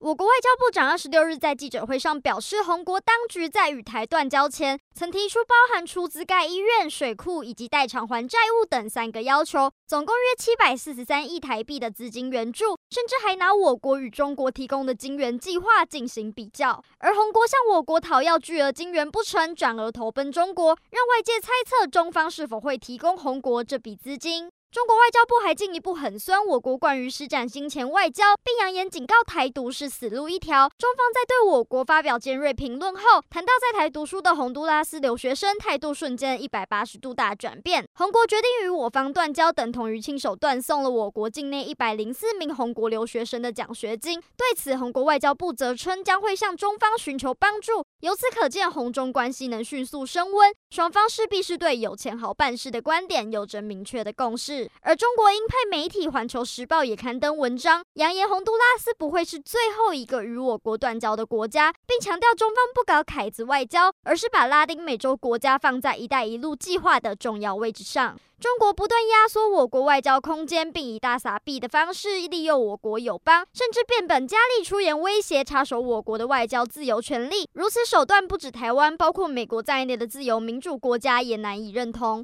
我国外交部长二十六日在记者会上表示，红国当局在与台断交前，曾提出包含出资盖医院、水库以及代偿还债务等三个要求，总共约七百四十三亿台币的资金援助，甚至还拿我国与中国提供的金援计划进行比较。而红国向我国讨要巨额金援不成，转而投奔中国，让外界猜测中方是否会提供红国这笔资金。中国外交部还进一步狠酸我国关于施展金钱外交，并扬言警告台独是死路一条。中方在对我国发表尖锐评论后，谈到在台读书的洪都拉斯留学生态度瞬间一百八十度大转变。红国决定与我方断交，等同于亲手断送了我国境内一百零四名红国留学生的奖学金。对此，红国外交部则称将会向中方寻求帮助。由此可见，红中关系能迅速升温，双方势必是对有钱好办事的观点有着明确的共识。而中国鹰派媒体《环球时报》也刊登文章，扬言洪都拉斯不会是最后一个与我国断交的国家，并强调中方不搞凯子外交，而是把拉丁美洲国家放在“一带一路”计划的重要位置上。中国不断压缩我国外交空间，并以大撒币的方式利诱我国友邦，甚至变本加厉出言威胁插手我国的外交自由权利。如此手段不止台湾，包括美国在内的自由民民主国家也难以认同。